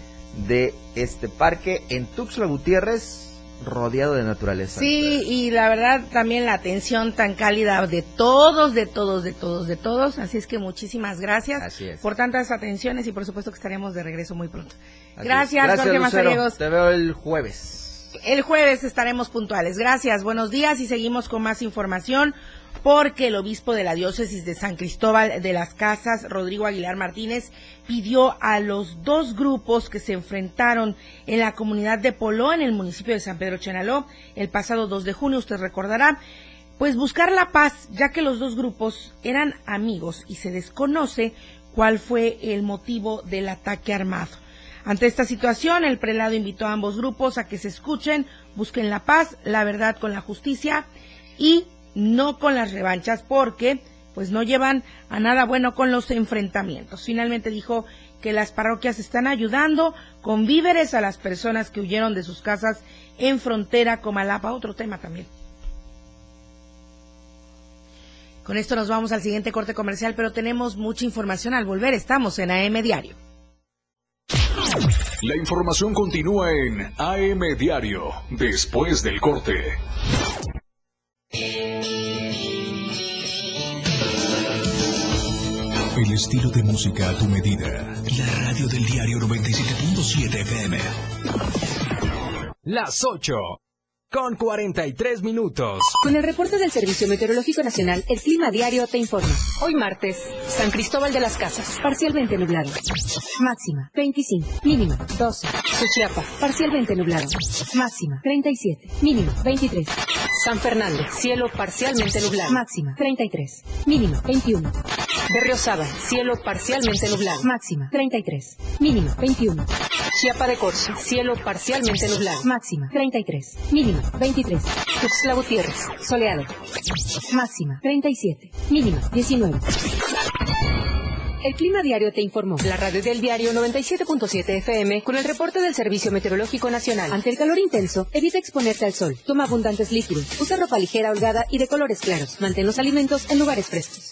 de este parque en Tuxtla Gutiérrez rodeado de naturaleza. Sí, y la verdad también la atención tan cálida de todos, de todos, de todos, de todos. Así es que muchísimas gracias por tantas atenciones y por supuesto que estaremos de regreso muy pronto. Gracias, gracias, Jorge Te veo el jueves. El jueves estaremos puntuales. Gracias, buenos días y seguimos con más información porque el obispo de la diócesis de San Cristóbal de las Casas, Rodrigo Aguilar Martínez, pidió a los dos grupos que se enfrentaron en la comunidad de Poló, en el municipio de San Pedro Chenaló, el pasado 2 de junio, usted recordará, pues buscar la paz, ya que los dos grupos eran amigos y se desconoce cuál fue el motivo del ataque armado. Ante esta situación, el prelado invitó a ambos grupos a que se escuchen, busquen la paz, la verdad con la justicia y no con las revanchas porque pues no llevan a nada bueno con los enfrentamientos. Finalmente dijo que las parroquias están ayudando con víveres a las personas que huyeron de sus casas en frontera con Malapa, otro tema también. Con esto nos vamos al siguiente corte comercial, pero tenemos mucha información al volver. Estamos en AM Diario. La información continúa en AM Diario, después del corte. El estilo de música a tu medida. La radio del diario 97.7 FM. Las 8 con 43 minutos. Con el reporte del Servicio Meteorológico Nacional, el clima diario te informa. Hoy martes, San Cristóbal de las Casas, parcialmente nublado. Máxima, 25. Mínima, 12. Suchiapa, parcialmente nublado. Máxima, 37. Mínima, 23. San Fernando, cielo parcialmente nublado. Máxima, 33. Mínima, 21. Berriosaba, cielo parcialmente nublado. Máxima, 33. Mínima, 21. Chiapa de Corzo, cielo parcialmente nublado. Máxima, 33. Mínima, 23. Tuxtla Gutiérrez, soleado. Máxima, 37. Mínima, 19. El Clima Diario te informó. La radio del diario 97.7 FM con el reporte del Servicio Meteorológico Nacional. Ante el calor intenso, evita exponerte al sol. Toma abundantes líquidos. Usa ropa ligera, holgada y de colores claros. Mantén los alimentos en lugares frescos.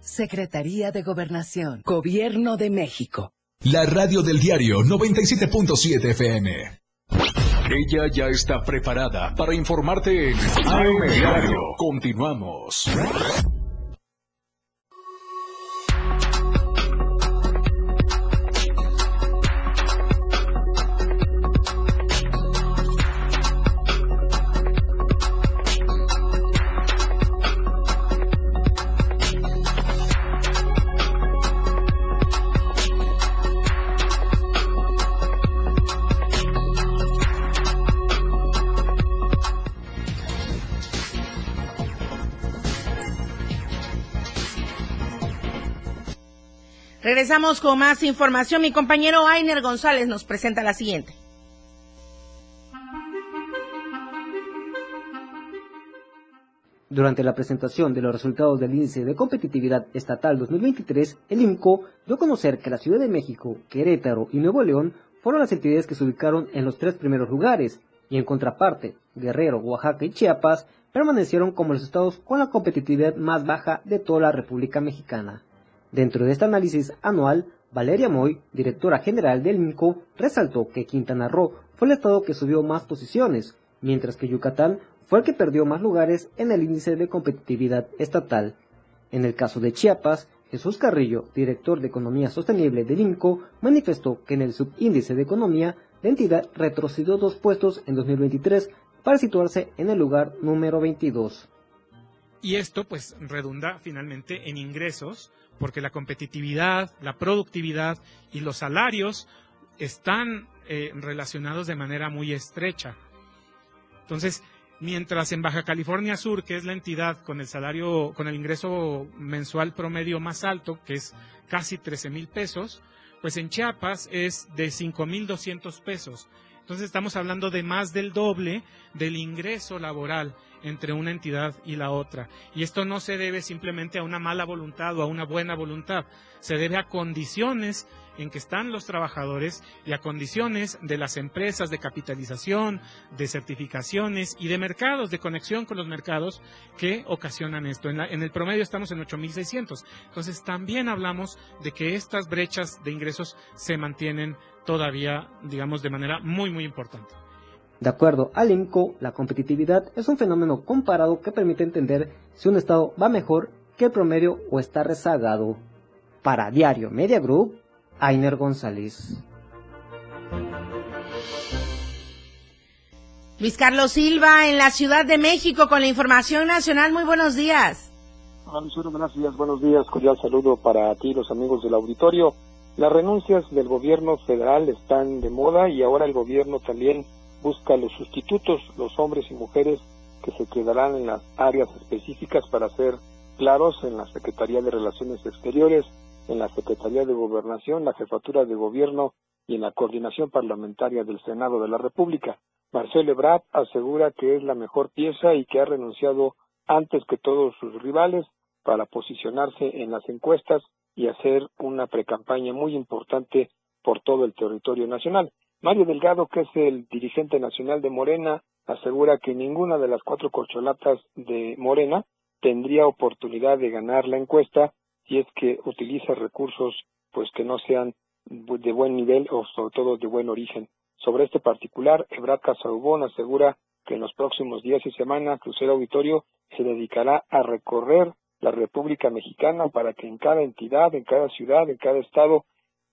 Secretaría de Gobernación. Gobierno de México. La radio del diario 97.7 FM. Ella ya está preparada para informarte en AM Diario. Continuamos. Regresamos con más información. Mi compañero Ainer González nos presenta la siguiente. Durante la presentación de los resultados del Índice de Competitividad Estatal 2023, el IMCO dio a conocer que la Ciudad de México, Querétaro y Nuevo León fueron las entidades que se ubicaron en los tres primeros lugares, y en contraparte, Guerrero, Oaxaca y Chiapas permanecieron como los estados con la competitividad más baja de toda la República Mexicana. Dentro de este análisis anual, Valeria Moy, directora general del INCO, resaltó que Quintana Roo fue el estado que subió más posiciones, mientras que Yucatán fue el que perdió más lugares en el índice de competitividad estatal. En el caso de Chiapas, Jesús Carrillo, director de Economía Sostenible del INCO, manifestó que en el subíndice de economía la entidad retrocedió dos puestos en 2023 para situarse en el lugar número 22. Y esto pues redunda finalmente en ingresos, porque la competitividad, la productividad y los salarios están eh, relacionados de manera muy estrecha. Entonces, mientras en Baja California Sur, que es la entidad con el salario, con el ingreso mensual promedio más alto, que es casi 13 mil pesos, pues en Chiapas es de 5 mil 200 pesos. Entonces estamos hablando de más del doble del ingreso laboral entre una entidad y la otra. Y esto no se debe simplemente a una mala voluntad o a una buena voluntad, se debe a condiciones en que están los trabajadores y a condiciones de las empresas de capitalización, de certificaciones y de mercados, de conexión con los mercados que ocasionan esto. En, en el promedio estamos en 8.600. Entonces también hablamos de que estas brechas de ingresos se mantienen todavía, digamos, de manera muy, muy importante. De acuerdo al INCO, la competitividad es un fenómeno comparado que permite entender si un estado va mejor que el promedio o está rezagado. Para Diario Media Group, Ainer González. Luis Carlos Silva en la Ciudad de México con la información nacional. Muy buenos días. Hola, gracias. Buenos días. Cordial saludo para ti, los amigos del auditorio. Las renuncias del gobierno federal están de moda y ahora el gobierno también busca los sustitutos, los hombres y mujeres que se quedarán en las áreas específicas para ser claros en la Secretaría de Relaciones Exteriores, en la Secretaría de Gobernación, la Jefatura de Gobierno y en la Coordinación Parlamentaria del Senado de la República. Marcelo Ebrard asegura que es la mejor pieza y que ha renunciado antes que todos sus rivales para posicionarse en las encuestas y hacer una precampaña muy importante por todo el territorio nacional. Mario Delgado, que es el dirigente nacional de Morena, asegura que ninguna de las cuatro corcholatas de Morena tendría oportunidad de ganar la encuesta si es que utiliza recursos pues que no sean de buen nivel o sobre todo de buen origen. Sobre este particular, Ebrad Casaubón asegura que en los próximos días y semanas Crucero Auditorio se dedicará a recorrer la República Mexicana para que en cada entidad, en cada ciudad, en cada estado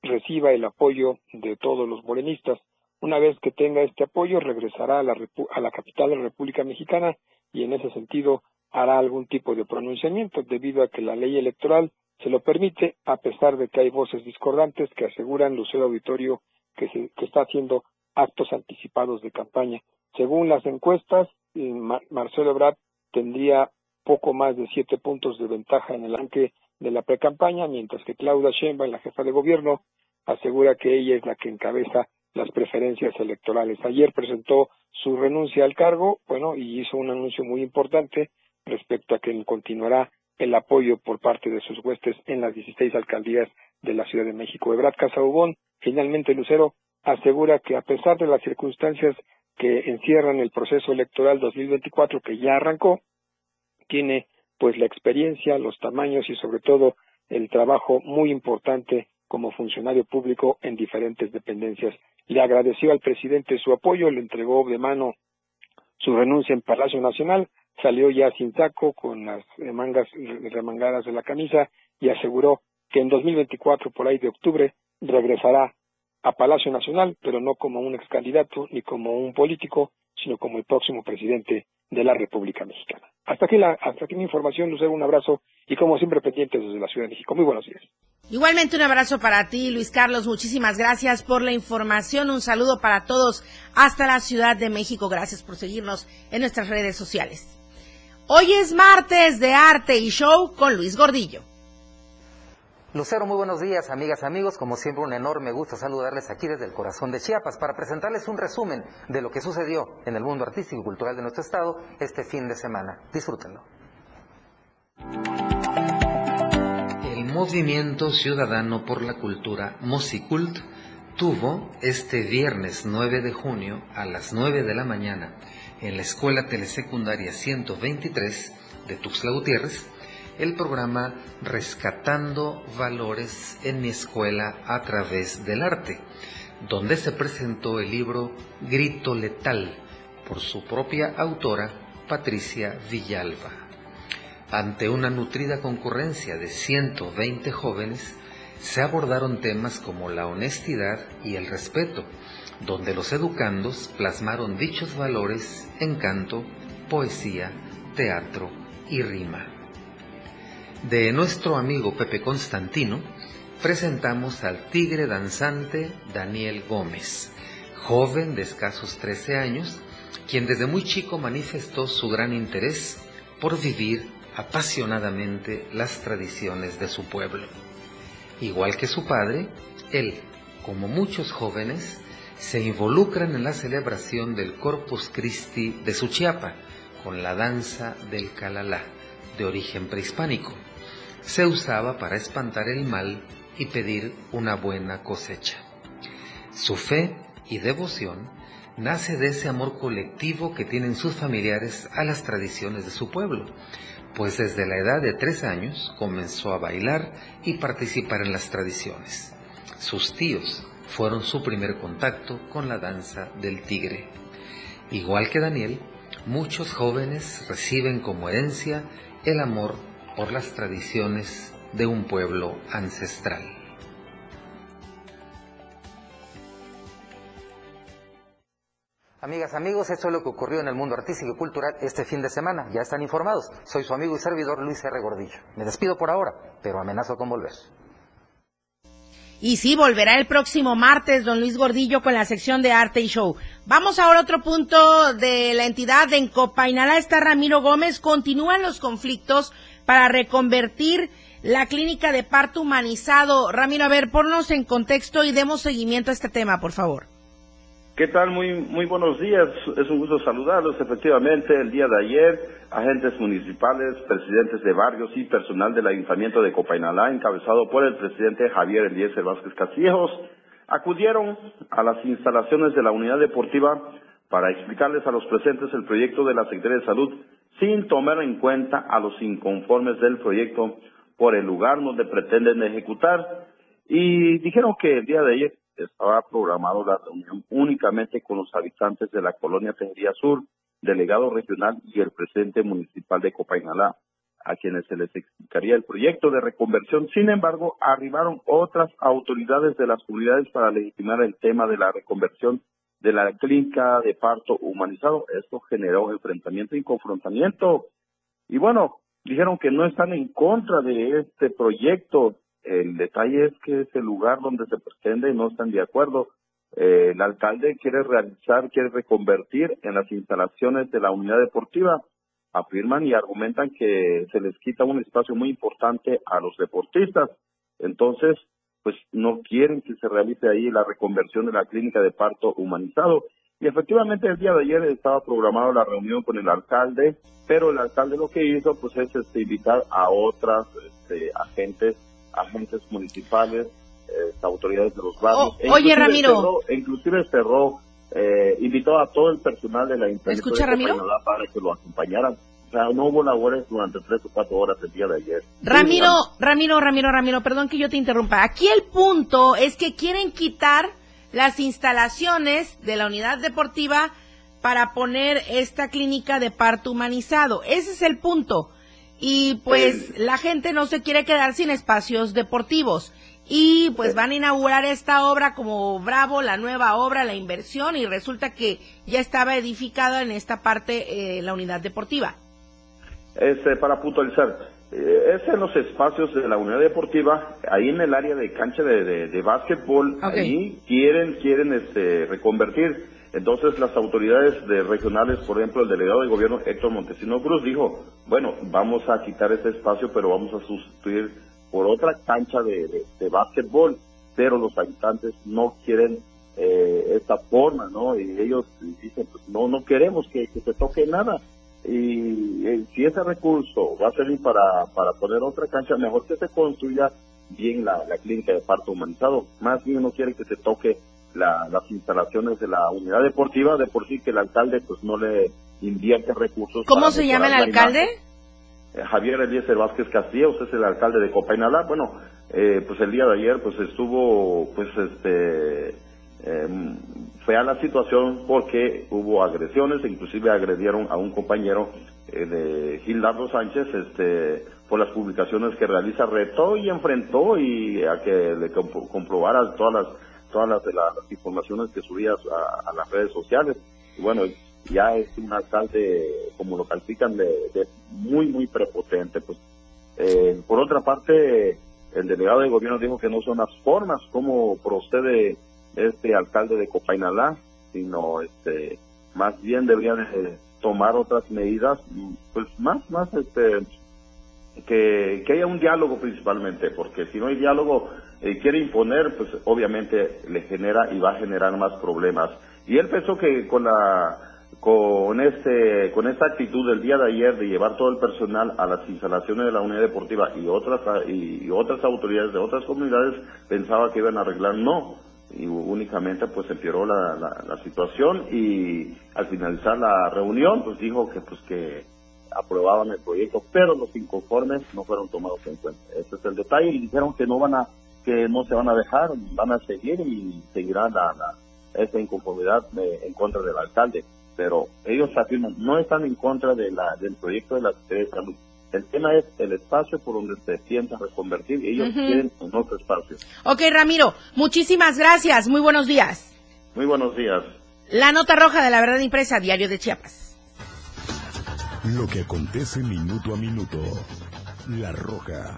reciba el apoyo de todos los morenistas. Una vez que tenga este apoyo, regresará a la, a la capital de la República Mexicana y en ese sentido hará algún tipo de pronunciamiento debido a que la ley electoral se lo permite, a pesar de que hay voces discordantes que aseguran Lucero Auditorio que, se, que está haciendo actos anticipados de campaña. Según las encuestas, eh, Marcelo Ebrard tendría poco más de siete puntos de ventaja en el anque de la precampaña, mientras que Claudia Sheinbaum, la jefa de gobierno, asegura que ella es la que encabeza las preferencias electorales. Ayer presentó su renuncia al cargo, bueno, y hizo un anuncio muy importante respecto a que continuará el apoyo por parte de sus huestes en las 16 alcaldías de la Ciudad de México. Ebrard Casaubón, finalmente Lucero, asegura que a pesar de las circunstancias que encierran el proceso electoral 2024 que ya arrancó, tiene pues la experiencia, los tamaños y sobre todo el trabajo muy importante como funcionario público en diferentes dependencias. Le agradeció al presidente su apoyo, le entregó de mano su renuncia en Palacio Nacional, salió ya sin taco, con las mangas remangadas de la camisa y aseguró que en 2024, por ahí de octubre, regresará a Palacio Nacional, pero no como un ex candidato ni como un político, sino como el próximo presidente de la República Mexicana. Hasta aquí, la, hasta aquí mi información, Lucero, un abrazo y como siempre pendientes desde la Ciudad de México. Muy buenos días. Igualmente un abrazo para ti, Luis Carlos. Muchísimas gracias por la información. Un saludo para todos hasta la Ciudad de México. Gracias por seguirnos en nuestras redes sociales. Hoy es martes de arte y show con Luis Gordillo. Lucero, muy buenos días, amigas, amigos. Como siempre, un enorme gusto saludarles aquí desde el corazón de Chiapas para presentarles un resumen de lo que sucedió en el mundo artístico y cultural de nuestro estado este fin de semana. Disfrútenlo. El Movimiento Ciudadano por la Cultura, Mosicult, tuvo este viernes 9 de junio a las 9 de la mañana en la Escuela Telesecundaria 123 de Tuxtla Gutiérrez el programa Rescatando Valores en mi escuela a través del arte, donde se presentó el libro Grito Letal por su propia autora Patricia Villalba. Ante una nutrida concurrencia de 120 jóvenes, se abordaron temas como la honestidad y el respeto, donde los educandos plasmaron dichos valores en canto, poesía, teatro y rima. De nuestro amigo Pepe Constantino, presentamos al tigre danzante Daniel Gómez, joven de escasos 13 años, quien desde muy chico manifestó su gran interés por vivir apasionadamente las tradiciones de su pueblo. Igual que su padre, él, como muchos jóvenes, se involucran en la celebración del Corpus Christi de Suchiapa con la danza del Calalá, de origen prehispánico. Se usaba para espantar el mal y pedir una buena cosecha. Su fe y devoción nace de ese amor colectivo que tienen sus familiares a las tradiciones de su pueblo, pues desde la edad de tres años comenzó a bailar y participar en las tradiciones. Sus tíos, fueron su primer contacto con la danza del tigre. Igual que Daniel, muchos jóvenes reciben como herencia el amor por las tradiciones de un pueblo ancestral. Amigas, amigos, esto es lo que ocurrió en el mundo artístico y cultural este fin de semana. Ya están informados. Soy su amigo y servidor Luis R. Gordillo. Me despido por ahora, pero amenazo con volver. Y sí, volverá el próximo martes don Luis Gordillo con la sección de arte y show. Vamos ahora a otro punto de la entidad. En Copainalá está Ramiro Gómez. Continúan los conflictos para reconvertir la clínica de parto humanizado. Ramiro, a ver, ponnos en contexto y demos seguimiento a este tema, por favor. ¿Qué tal? Muy, muy buenos días. Es un gusto saludarlos. Efectivamente, el día de ayer, agentes municipales, presidentes de barrios y personal del Ayuntamiento de Copainalá, encabezado por el presidente Javier Eliezer Vázquez Castillejos, acudieron a las instalaciones de la unidad deportiva para explicarles a los presentes el proyecto de la Secretaría de Salud sin tomar en cuenta a los inconformes del proyecto por el lugar donde pretenden ejecutar y dijeron que el día de ayer estaba programado la reunión únicamente con los habitantes de la colonia Tejería Sur, delegado regional y el presidente municipal de Copainalá. a quienes se les explicaría el proyecto de reconversión. Sin embargo, arribaron otras autoridades de las comunidades para legitimar el tema de la reconversión de la clínica de parto humanizado. Esto generó enfrentamiento y confrontamiento. Y bueno, dijeron que no están en contra de este proyecto. El detalle es que es el lugar donde se pretende y no están de acuerdo. Eh, el alcalde quiere realizar, quiere reconvertir en las instalaciones de la unidad deportiva. Afirman y argumentan que se les quita un espacio muy importante a los deportistas. Entonces, pues no quieren que se realice ahí la reconversión de la clínica de parto humanizado. Y efectivamente el día de ayer estaba programada la reunión con el alcalde, pero el alcalde lo que hizo pues es este, invitar a otras este, agentes, agentes municipales, eh, autoridades de los barrios. E oye Ramiro. inclusive cerró, eh, invitó a todo el personal de la Escucha, Ramiro? para que lo acompañaran no hubo labores durante tres o cuatro horas el día de ayer. Ramiro, Ramiro, Ramiro, Ramiro, perdón que yo te interrumpa. Aquí el punto es que quieren quitar las instalaciones de la unidad deportiva para poner esta clínica de parto humanizado. Ese es el punto. Y pues la gente no se quiere quedar sin espacios deportivos. Y pues van a inaugurar esta obra como Bravo, la nueva obra, la inversión, y resulta que ya estaba edificada en esta parte eh, la unidad deportiva. Este, para puntualizar, eh, es en los espacios de la unidad deportiva, ahí en el área de cancha de, de, básquetbol, ahí quieren, quieren este, reconvertir. Entonces las autoridades de regionales, por ejemplo, el delegado de gobierno Héctor Montesino Cruz dijo, bueno, vamos a quitar ese espacio, pero vamos a sustituir por otra cancha de, de, básquetbol, pero los habitantes no quieren eh, esta forma, ¿no? Y ellos dicen, pues no, no queremos que, que se toque nada y eh, si ese recurso va a servir para, para poner otra cancha, mejor que se construya bien la, clínica de parto humanizado. Más bien uno quiere que se toque las instalaciones de la unidad deportiva, de por sí que el alcalde pues no le invierte recursos. ¿Cómo se llama el alcalde? Eh, Javier Eliezer Vázquez Castillo, usted es el alcalde de Copainalá. Bueno, eh, pues el día de ayer pues estuvo pues este Em, fue a la situación porque hubo agresiones, inclusive agredieron a un compañero eh, de Gildardo Sánchez este, por las publicaciones que realiza, retó y enfrentó y a que le comprobara todas las todas las, las, informaciones que subía a, las redes sociales. Y bueno, ya es un alcalde, como lo califican, de, muy, muy prepotente. Pues, eh, por otra parte, el delegado de gobierno dijo que no son las formas como procede este alcalde de Copainalá, sino este más bien deberían tomar otras medidas, pues más, más este que, que haya un diálogo principalmente, porque si no hay diálogo, eh, quiere imponer, pues obviamente le genera y va a generar más problemas. Y él pensó que con la con este con esta actitud del día de ayer de llevar todo el personal a las instalaciones de la unidad deportiva y otras y otras autoridades de otras comunidades pensaba que iban a arreglar no y únicamente pues empeoró la, la, situación y al finalizar la reunión pues dijo que pues que aprobaban el proyecto pero los inconformes no fueron tomados en cuenta. Este es el detalle y dijeron que no van a que no se van a dejar van a seguir y seguirá la, esa inconformidad en contra del alcalde. Pero ellos afirman no están en contra de la del proyecto de la Secretaría Salud el tema es el espacio por donde se piensa reconvertir y ellos quieren un otro espacio. Ok, Ramiro, muchísimas gracias. Muy buenos días. Muy buenos días. La nota roja de la verdad impresa, Diario de Chiapas. Lo que acontece minuto a minuto. La roja